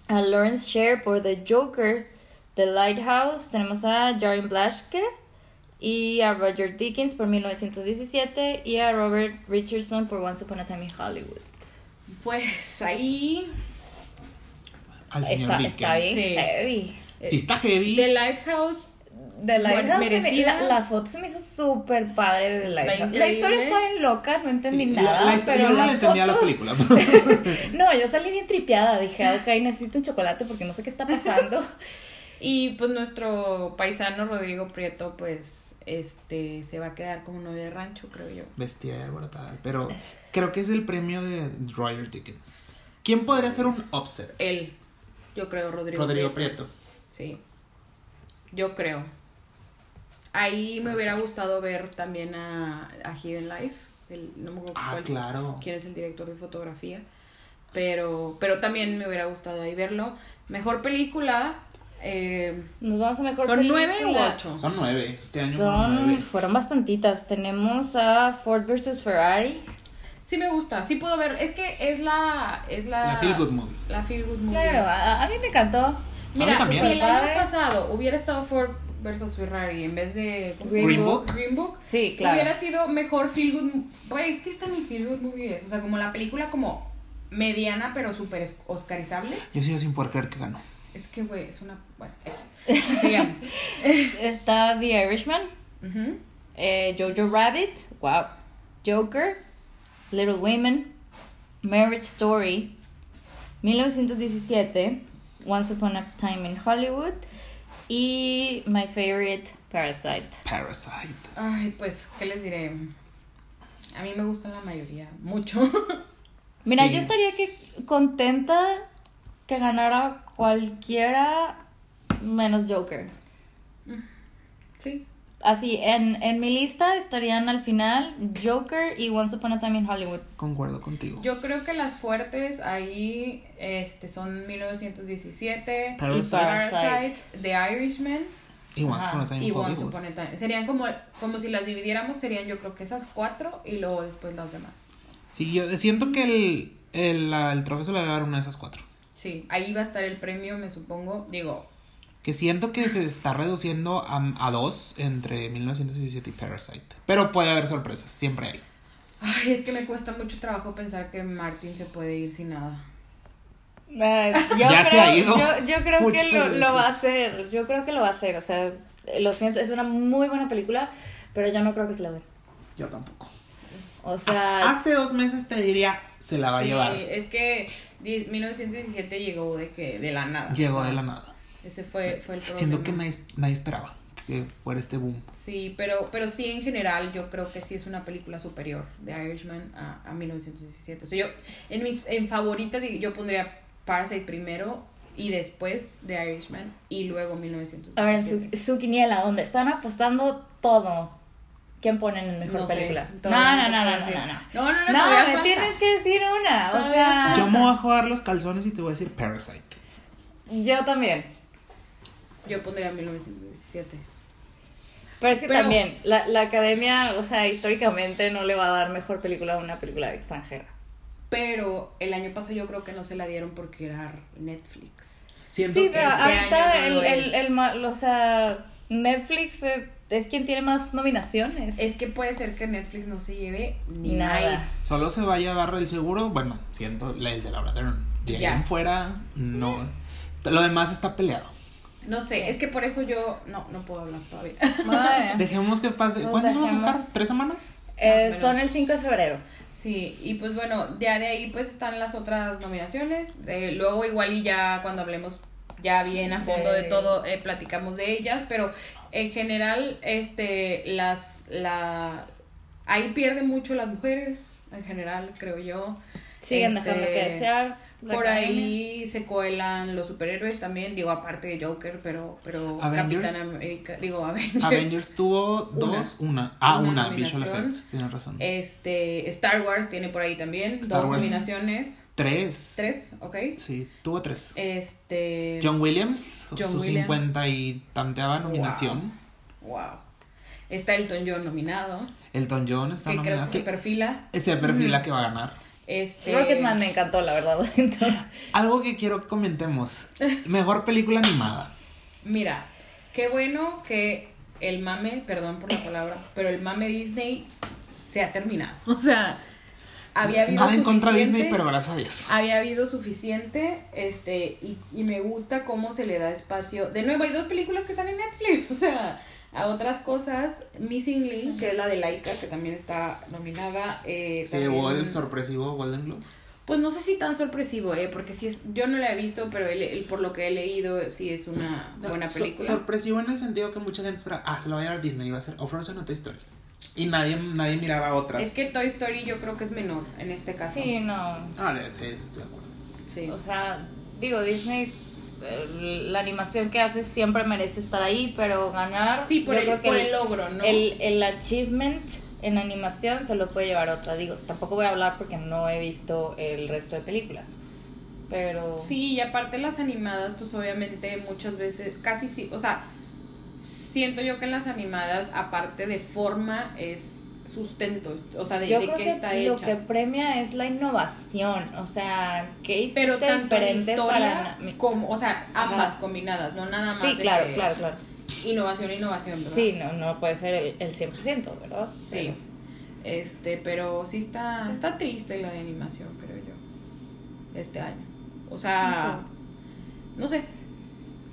a Lawrence Sher por The Joker, The Lighthouse, tenemos a Jaren Blaschke y a Roger Dickens por 1917 y a Robert Richardson por Once Upon a Time in Hollywood. Pues ahí. Al señor Está, Dickens. está bien Sí. heavy. Sí, está heavy. The Lighthouse. The Lighthouse, se me- merecida. la, la foto se me hizo súper padre de The Está Lighthouse. La increíble. historia está bien loca, no entendí Sí, la- nada, la historia- pero yo no la le entendía la película. No, yo salí bien tripeada, dije, ok, necesito un chocolate porque no sé qué está pasando. Y pues nuestro paisano Rodrigo Prieto, pues, este, se va a quedar como novia de rancho, creo yo. Vestida y alborotada. Pero creo que es el premio de Roger Dickens. ¿Quién podría ser un offset? Él, yo creo, Rodrigo, Rodrigo Prieto. Sí. Yo creo. Ahí me hubiera gustado ver también a, a Hidden Life. El, no me acuerdo Ah, cuál- claro. quién es el director de fotografía. Pero, pero también me hubiera gustado ahí verlo. Mejor película. Eh, Nos vamos a mejor ¿Son nueve u ocho? Son nueve. Este año fueron Son, nueve. fueron bastantitas. Tenemos a Ford vs Ferrari. Sí me gusta, sí puedo ver. Es que es la. Es la, La Feel Good Movie. La Feel Good Movie. Claro, a, a mí me encantó. Mira, si el año pasado hubiera estado Ford versus Ferrari en vez de ¿cómo se Green? Book. Green Book, Sí, claro. hubiera sido mejor Feel Good. Güey, es que esta ni Feel Good Movie es. O sea, como la película como mediana pero súper oscarizable. Yo sigo sin poder creer que ganó. Es que, güey, es una. Bueno, X. sigamos. Está The Irishman, eh, Jojo Rabbit, wow, Joker, Little Women, Marriage Story, 1917, Once Upon a Time in Hollywood y My Favorite Parasite. Parasite. Ay, pues, ¿qué les diré? A mí me gustan la mayoría, mucho. Mira, Sí. yo estaría que contenta que ganara cualquiera menos Joker. sí. Así, en, en mi lista estarían al final Joker y Once Upon a Time in Hollywood. Concuerdo contigo. Yo creo que las fuertes ahí este, son 1917, Parasite. Parasite, The Irishman y Once. Upon a Time y in Once Hollywood. Upon a Time. Serían como, como si las dividiéramos, serían yo creo que esas cuatro y luego después las demás. Sí, yo siento que el, el, el trofeo se le va a dar una de esas cuatro. Sí, ahí va a estar el premio, me supongo. Digo, Que siento que se está reduciendo a, a dos entre 1917 y Parasite. Pero puede haber sorpresas, siempre hay. ay, es que me cuesta mucho trabajo pensar que Martin se puede ir sin nada. Eh, yo Ya creo, se ha ido Yo, yo creo muchas que lo, lo va a hacer. Yo creo que lo va a hacer. O sea, lo siento, es una muy buena película, pero yo no creo que se la dé. Yo tampoco. O sea, Hace dos meses te diría, se la va sí, a llevar. es que 1917 llegó de que de la nada. Llegó o sea, de la nada. Ese fue, fue el problema. Siendo que nadie, nadie esperaba que fuera este boom. Sí, pero, pero sí en general yo creo que sí es una película superior de Irishman a, a 1917. O sea, yo en mis en favoritas yo pondría Parasite primero y después de Irishman y luego 1917. A ver, en su, su quiniela, donde están apostando todo. ¿Quién ponen en mejor No sé, película? No, todavía no, no, no, no, no, no. No, no, no, me falta. tienes que decir una. O Todavía sea, falta. Yo me voy a jugar los calzones y te voy a decir Parasite. yo también. Yo pondría 1917. Pero es que Pero- también, la, la academia, o sea, históricamente no le va a dar mejor película a una película extranjera. Pero el año pasado yo creo que no se la dieron porque era Netflix. Siento Sí, pero este ahorita el, el, el ma- o sea, Netflix es, es quien tiene más nominaciones. Es que puede ser que Netflix no se lleve ni Nada. nice. solo se va a llevar el seguro. Bueno, siento el de Laura Dern. De ahí Ya. en fuera, no. Lo demás está peleado. No sé, es que por eso yo no, no puedo hablar todavía. Madre. Dejemos que pase. Nos ¿Cuántos son los dejemos. Oscar? ¿Tres semanas? Eh, son el 5 de febrero. Sí, y pues bueno, ya de ahí pues están las otras nominaciones. Eh, luego igual y ya cuando hablemos ya bien a fondo de, De- todo eh, platicamos de ellas, pero en general este las la ahí pierden mucho las mujeres en general, creo yo. Siguen Este, dejando que desear. Por academia. ahí se cuelan los superhéroes también, digo aparte de Joker, pero pero Avengers. Capitán América, digo Avengers. Avengers tuvo dos, una. Ah, Una una, Visual. Effects, tienes razón. Este Star Wars tiene por ahí también Star dos Wars. nominaciones. Tres. Tres, ok. Sí, tuvo tres. Este. John Williams, John su Williams. 50 y tanteaba nominación. Wow. Está Elton John nominado. Elton John está que creo nominado. que se perfila. Ese perfila que va a ganar. Este. Rocketman me encantó, la verdad. Entonces, Algo que quiero que comentemos. Mejor película animada. Mira, qué bueno que el mame, perdón por la palabra, pero el mame Disney se ha terminado. O sea, había habido. Nada en contra Disney, pero gracias. Había habido suficiente, este, y, y me gusta cómo se le da espacio. De nuevo, hay dos películas que están en Netflix, o sea, a otras cosas. Missing Link, que es la de Laika, que también está nominada. Eh, Se llevó el sorpresivo Golden Globe. Pues no sé si tan sorpresivo, eh, porque sí es, yo no la he visto, pero el, el- por lo que he leído, sí es una buena So- película. sorpresivo en el sentido que mucha gente espera, ah, se lo va a llevar Disney, va a ser o Frozen o Toy Story. Y nadie, nadie miraba otras. es que Toy Story yo creo que es menor en este caso. sí, no. Ah, sí, sí, estoy de acuerdo. Sí. O sea, digo, Disney, eh, la animación que hace siempre merece estar ahí, pero ganar. Sí, por yo el- creo que por el logro, ¿no? El, el achievement en animación se lo puede llevar otra. Digo, tampoco voy a hablar porque no he visto el resto de películas. Pero. Sí, y aparte las animadas, pues obviamente muchas veces, casi sí, o sea, siento yo que en las animadas, aparte de forma, es sustento, o sea, de, qué que está lo hecha. que premia es la innovación, o sea, ¿qué hiciste Pero tanto en diferente historia para como, o sea, ambas Ajá. combinadas, no nada más Sí, de claro, que claro, claro. innovación, innovación, ¿verdad? Sí, no, no puede ser el, el 100%, ¿verdad? Sí. Este, pero sí está, está triste la de animación, creo yo, este año. O sea, no sé.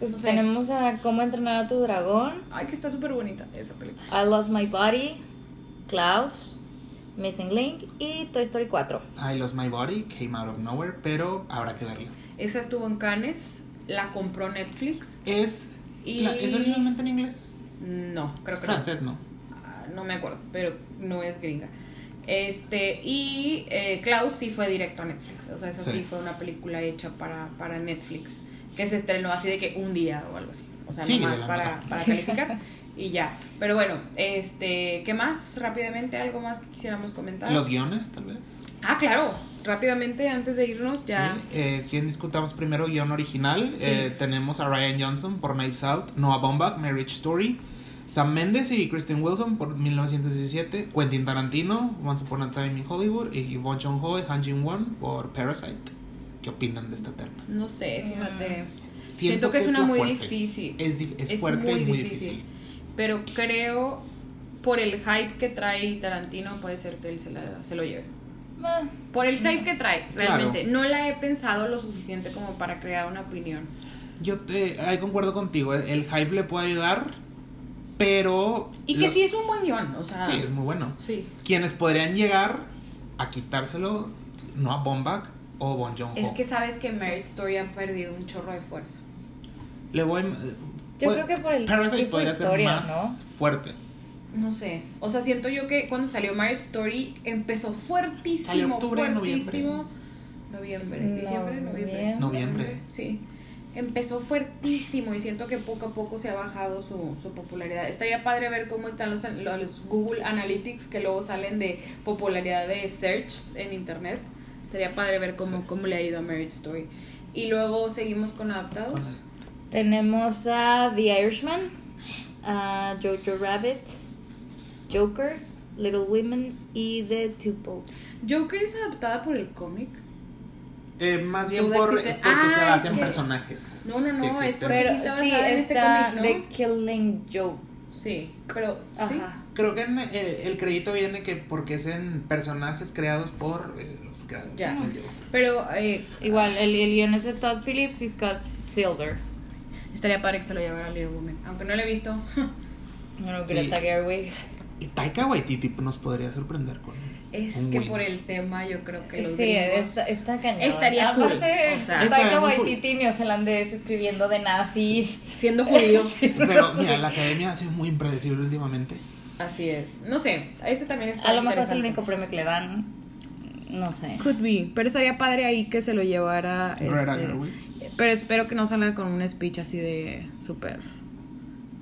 Pues No sé. tenemos a Cómo entrenar a tu dragón, Ay, que está súper bonita esa película. I Lost My Body, Klaus, Missing Link y Toy Story 4. I Lost My Body, Came Out of Nowhere, pero habrá que verla. Esa estuvo en Cannes, la compró Netflix. ¿Es, Y- la- ¿es originalmente en inglés? No, creo es que no. francés, ¿no? Ah, no me acuerdo, pero no es gringa. Este, y eh, Klaus sí fue directo a Netflix. O sea, eso sí, Sí. fue una película hecha para, para Netflix. Que se estrenó así de que un día o algo así. O sea, Sí, nomás para, para calificar. y ya. Pero bueno, este, ¿qué más? Rápidamente, algo más que quisiéramos comentar. Los guiones, tal vez. Ah, claro. Rápidamente, antes de irnos, ya. Sí, eh, ¿Quién discutamos primero? Guión original. Sí. Eh, tenemos a Ryan Johnson por Knives Out, Noah Baumbach, Marriage Story, Sam Mendes y Kristen Wilson por 1917, Quentin Tarantino, Once Upon a Time in Hollywood, y Bong Joon-ho y Han Jin-won por Parasite. ¿Qué opinan de esta terna? No sé, fíjate. Siento, Siento que es una muy fuerte. difícil. Es, es fuerte y muy difícil. Pero creo, por el hype que trae Tarantino, puede ser que él se, la- se lo lleve. Ah, Por el hype que trae, Claro. realmente. No la he pensado lo suficiente como para crear una opinión. Yo te, ahí concuerdo contigo, eh, el hype le puede ayudar, pero... Y que los- sí es un buen guion, o sea. Sí, es muy bueno. Sí. Quienes podrían llegar a quitárselo, Noah Baumbach, o Bon Joon-ho. Es que sabes que Marriage Story ha perdido un chorro de fuerza. Le voy. Yo puede- creo que por el Parasite tipo de podría ser historia, más ¿no? fuerte. No sé. O sea, siento yo que cuando salió Marriage Story empezó fuertísimo, Salió octubre, fuertísimo. Noviembre, diciembre, noviembre. Noviem- Noviembre. Sí. Empezó fuertísimo y siento que poco a poco se ha bajado su, su popularidad. Estaría padre ver cómo están los, los Google Analytics que luego salen de popularidad de search en internet. Estaría padre ver cómo, Sí. cómo le ha ido a Marriage Story. Y luego seguimos con adaptados. Tenemos a The Irishman, a Jojo Rabbit, Joker, Little Women y The Two Popes. Joker es adaptada por el cómic. Eh, más bien por, porque se Ah, basa es en que- personajes. No, no, no, es Pero sí está sí, en este está cómic, ¿no? The Killing Joke. Sí, pero sí. Ajá. Creo que en, eh, el crédito viene que porque es en personajes creados por eh, creadores. Ya. Pero eh, Igual, el, el guion es de Todd Phillips y Scott Silver. estaría padre que se lo llevara a Little Woman. Aunque no lo he visto. Bueno, Sí. Greta Gerwig. Y Taika Waititi nos podría sorprender con. Es un que win. por el tema yo creo que los Sí, está, está cañón. Estaría cool. Aparte, O sea, Taika cool. Waititi neozelandés escribiendo de nazis. siendo judío. Pero mira, la academia ha sido muy impredecible últimamente. Así es. No sé, ese también está A lo mejor es el único premio que le dan. No sé. Could be, pero estaría padre ahí que se lo llevara. Este, pero espero que no salga con un speech así de súper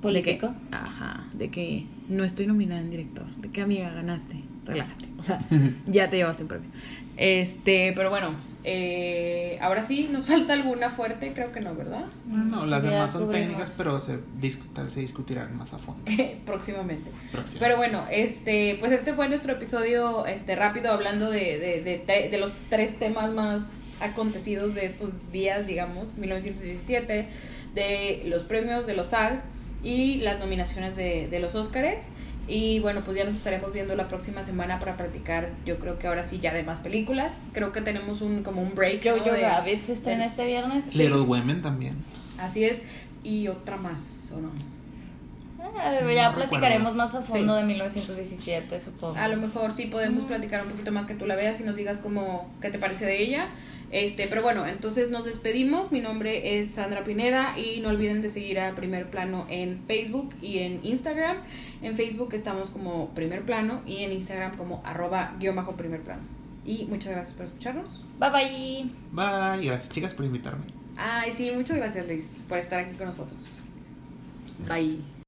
¿Político? De que, ajá, de que no estoy nominada en director. De que amiga ganaste. Relájate. O sea, ya te llevaste un premio. Este, pero bueno, eh, ahora sí, nos falta alguna fuerte, creo que no, ¿verdad? No, las Ya demás son cubrimos. técnicas, pero se, discutar, se discutirán más a fondo. Próximamente. Próximo. Pero bueno, este, pues este fue nuestro episodio este, rápido hablando de, de, de, de los tres temas más acontecidos de estos días, digamos, 1917, de los premios de los SAG y las nominaciones de, de los Óscares. Y bueno, pues ya nos estaremos viendo la próxima semana para platicar, yo creo que ahora sí ya de más películas. Creo que tenemos un como un break. ¿no? Jojo de- Rabbit se estrena este viernes. Little Women también. Así es. Y otra más, ¿o no? Ah, ya No platicaremos recuerdo. más a fondo Sí. de 1917, supongo. A lo mejor sí podemos platicar un poquito más que tú la veas y nos digas cómo, qué te parece de ella. Este, pero bueno, entonces nos despedimos. Mi nombre es Sandra Pineda y no olviden de seguir a Primer Plano en Facebook y en Instagram. En Facebook estamos como Primer Plano y en Instagram como arroba guion bajo Primer Plano. Y muchas gracias por escucharnos. Bye bye. Bye. Gracias, chicas, por invitarme. Ay, sí, muchas gracias Luis por estar aquí con nosotros. Bye.